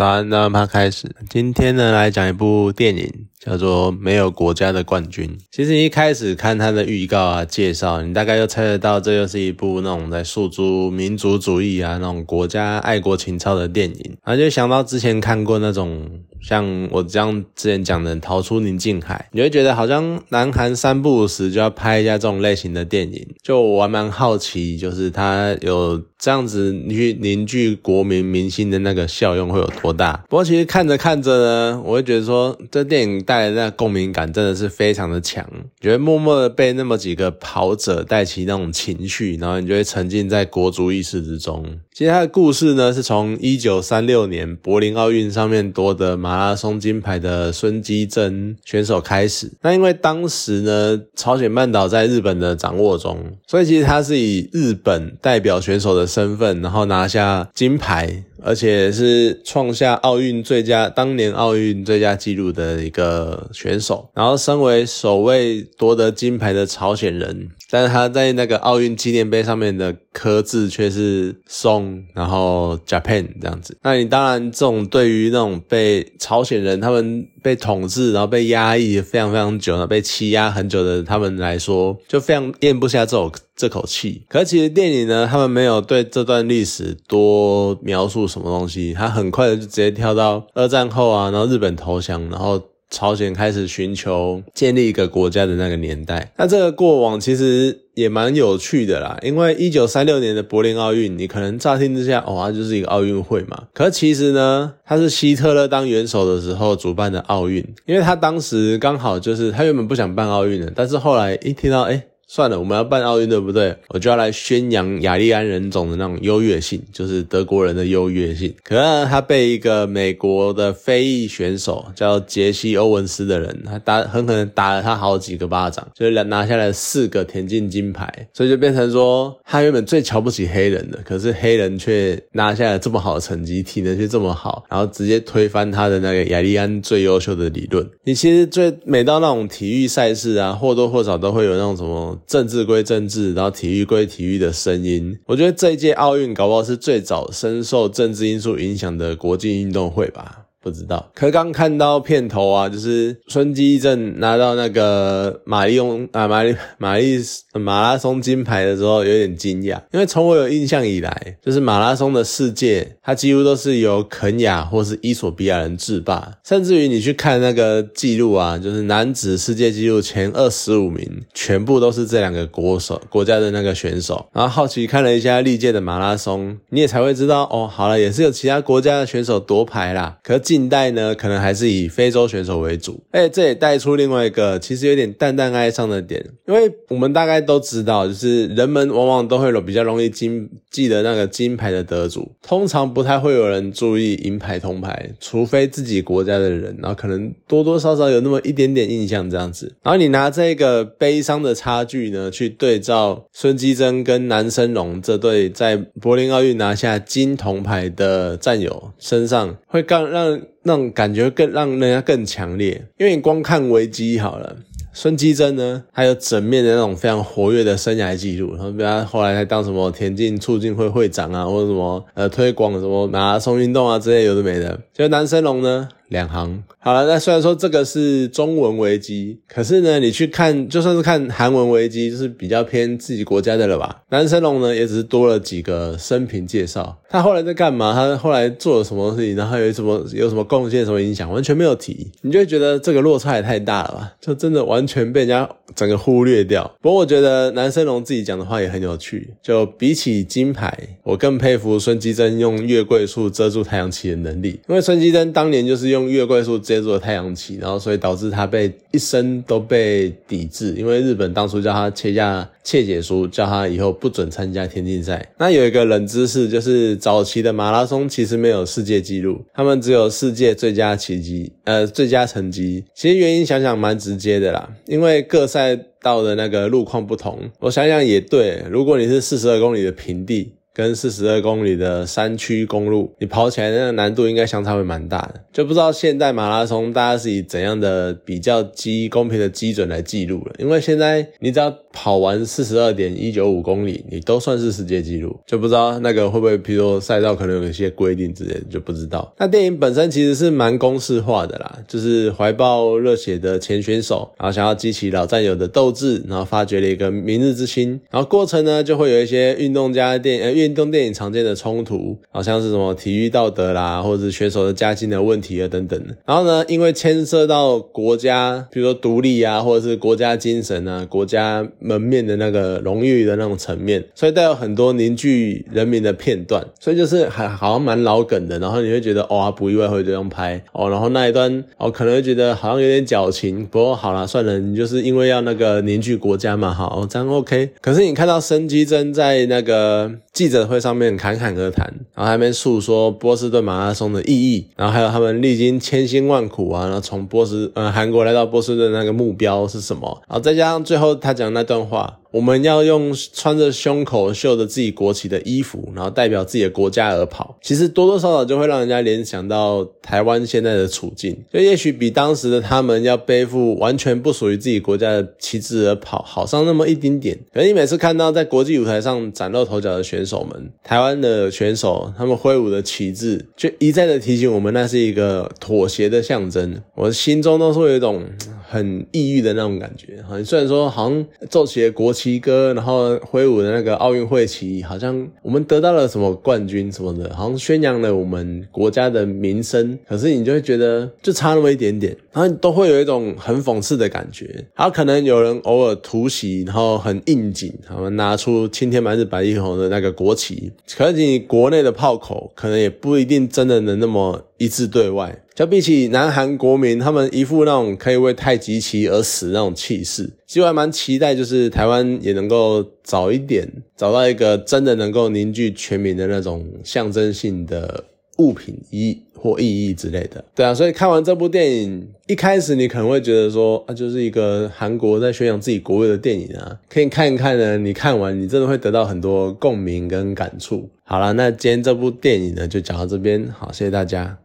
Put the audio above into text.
早安，那么开始。今天呢，来讲一部电影，叫做《没有国家的冠军》。其实一开始看它的预告啊、介绍，你大概就猜得到，这又是一部那种在诉诸民族主义啊、那种国家爱国情操的电影。然后就想到之前看过那种。像我这样之前讲的《逃出宁静海》，你会觉得好像南韩三不五时就要拍一下这种类型的电影，就我还蛮好奇，就是它有这样子你去凝聚国民民心的那个效用会有多大。不过其实看着看着呢，我会觉得说这电影带来的共鸣感真的是非常的强，觉得默默的被那么几个跑者带起那种情绪，然后你就会沉浸在国足意识之中。其实它的故事呢，是从一九三六年柏林奥运上面夺得马拉松金牌的孙基珍选手开始。那因为当时呢，朝鲜半岛在日本的掌握中，所以其实他是以日本代表选手的身份，然后拿下金牌。而且是创下奥运最佳当年奥运最佳纪录的一个选手，然后身为首位夺得金牌的朝鲜人，但是他在那个奥运纪念碑上面的刻字却是松，然后 Japan 这样子。那你当然这种对于那种被朝鲜人他们被统治，然后被压抑非常非常久，被欺压很久的他们来说，就非常咽不下这种。这口气，可其实电影呢，他们没有对这段历史多描述什么东西，他很快的就直接跳到二战后啊，然后日本投降，然后朝鲜开始寻求建立一个国家的那个年代。那这个过往其实也蛮有趣的啦，因为一九三六年的柏林奥运，你可能乍听之下，哦，它就是一个奥运会嘛。可其实呢，它是希特勒当元首的时候主办的奥运，因为他当时刚好就是他原本不想办奥运的，但是后来一听到，哎。算了，我们要办奥运，对不对？我就要来宣扬雅利安人种的那种优越性，就是德国人的优越性。可是他被一个美国的非裔选手叫杰西·欧文斯的人，他打狠狠打了他好几个巴掌，就拿拿下来四个田径金牌，所以就变成说他原本最瞧不起黑人的，可是黑人却拿下了这么好的成绩，体能却这么好，然后直接推翻他的那个雅利安最优秀的理论。你其实最每到那种体育赛事啊，或多或少都会有那种什么。政治归政治，然后体育归体育的声音。我觉得这一届奥运搞不好是最早深受政治因素影响的国际运动会吧。不知道，可刚看到片头啊，就是孙基正拿到那个马利翁啊马利马利马拉松金牌的时候，有点惊讶，因为从我有印象以来，就是马拉松的世界，它几乎都是由肯雅或是伊索比亚人制霸，甚至于你去看那个记录啊，就是男子世界纪录前二十五名，全部都是这两个国手国家的那个选手。然后好奇看了一下历届的马拉松，你也才会知道哦，好了，也是有其他国家的选手夺牌啦，可。近代呢，可能还是以非洲选手为主。哎，这也带出另外一个其实有点淡淡哀伤的点，因为我们大概都知道，就是人们往往都会有比较容易金记得那个金牌的得主，通常不太会有人注意银牌、铜牌，除非自己国家的人，然后可能多多少少有那么一点点印象这样子。然后你拿这个悲伤的差距呢，去对照孙基珍跟南生龙这对在柏林奥运拿下金铜牌的战友身上，会更让。那种感觉更让人家更强烈，因为你光看维基好了，孙基珍呢，还有整面的那种非常活跃的生涯记录，然后比他后来还当什么田径促进会会长啊，或者什么呃推广什么马拉松运动啊之类有的没的，就南生龙呢。两行好了，那虽然说这个是中文危机，可是呢，你去看就算是看韩文危机，就是比较偏自己国家的了吧。南生龙呢，也只是多了几个生平介绍，他后来在干嘛？他后来做了什么事情？然后有什么有什么贡献、什么影响？完全没有提，你就会觉得这个落差也太大了吧？就真的完全被人家整个忽略掉。不过我觉得南生龙自己讲的话也很有趣，就比起金牌，我更佩服孙基珍用月桂树遮住太阳旗的能力，因为孙基珍当年就是用。用月桂树接住了太阳旗，然后所以导致他被一生都被抵制，因为日本当初叫他切下切解书，叫他以后不准参加田径赛。那有一个冷知识，就是早期的马拉松其实没有世界纪录，他们只有世界最佳奇迹，呃，最佳成绩。其实原因想想蛮直接的啦，因为各赛道的那个路况不同。我想想也对，如果你是四十二公里的平地。跟四十二公里的山区公路，你跑起来那个难度应该相差会蛮大的。就不知道现代马拉松大家是以怎样的比较基公平的基准来记录了。因为现在你只要跑完四十二点一九五公里，你都算是世界纪录，就不知道那个会不会，譬如说赛道可能有一些规定之类的，就不知道。那电影本身其实是蛮公式化的啦，就是怀抱热血的前选手，然后想要激起老战友的斗志，然后发掘了一个明日之星，然后过程呢就会有一些运动家电呃运动电影常见的冲突，好像是什么体育道德啦，或者是选手的家境的问题啊等等。然后呢，因为牵涉到国家，比如说独立啊，或者是国家精神啊，国家门面的那个荣誉的那种层面，所以带有很多凝聚人民的片段，所以就是还好像蛮老梗的。然后你会觉得哦，不意外会这样拍哦。然后那一段哦，可能会觉得好像有点矫情。不过好了，算了，你就是因为要那个凝聚国家嘛，好，这样 OK。可是你看到申基真在那个记者会上面侃侃而谈，然后还没诉说波士顿马拉松的意义，然后还有他们历经千辛万苦啊，然后从波士呃韩国来到波士顿那个目标是什么，然后再加上最后他讲那段话。我们要用穿着胸口绣着自己国旗的衣服，然后代表自己的国家而跑，其实多多少少就会让人家联想到台湾现在的处境，就也许比当时的他们要背负完全不属于自己国家的旗帜而跑好上那么一丁点。可你每次看到在国际舞台上崭露头角的选手们，台湾的选手他们挥舞的旗帜，就一再的提醒我们，那是一个妥协的象征。我心中都是有一种。很抑郁的那种感觉，好像虽然说好像奏起了国旗歌，然后挥舞的那个奥运会旗，好像我们得到了什么冠军什么的，好像宣扬了我们国家的名声，可是你就会觉得就差那么一点点，然后都会有一种很讽刺的感觉。然后可能有人偶尔突袭，然后很应景，他们拿出青天白日白一红的那个国旗，可是你国内的炮口可能也不一定真的能那么一致对外。就比起南韩国民，他们一副那种可以为太极旗而死那种气势，其实我还蛮期待，就是台湾也能够早一点找到一个真的能够凝聚全民的那种象征性的物品意或意义之类的。对啊，所以看完这部电影，一开始你可能会觉得说啊，就是一个韩国在宣扬自己国威的电影啊，可以看一看呢。你看完，你真的会得到很多共鸣跟感触。好了，那今天这部电影呢，就讲到这边，好，谢谢大家。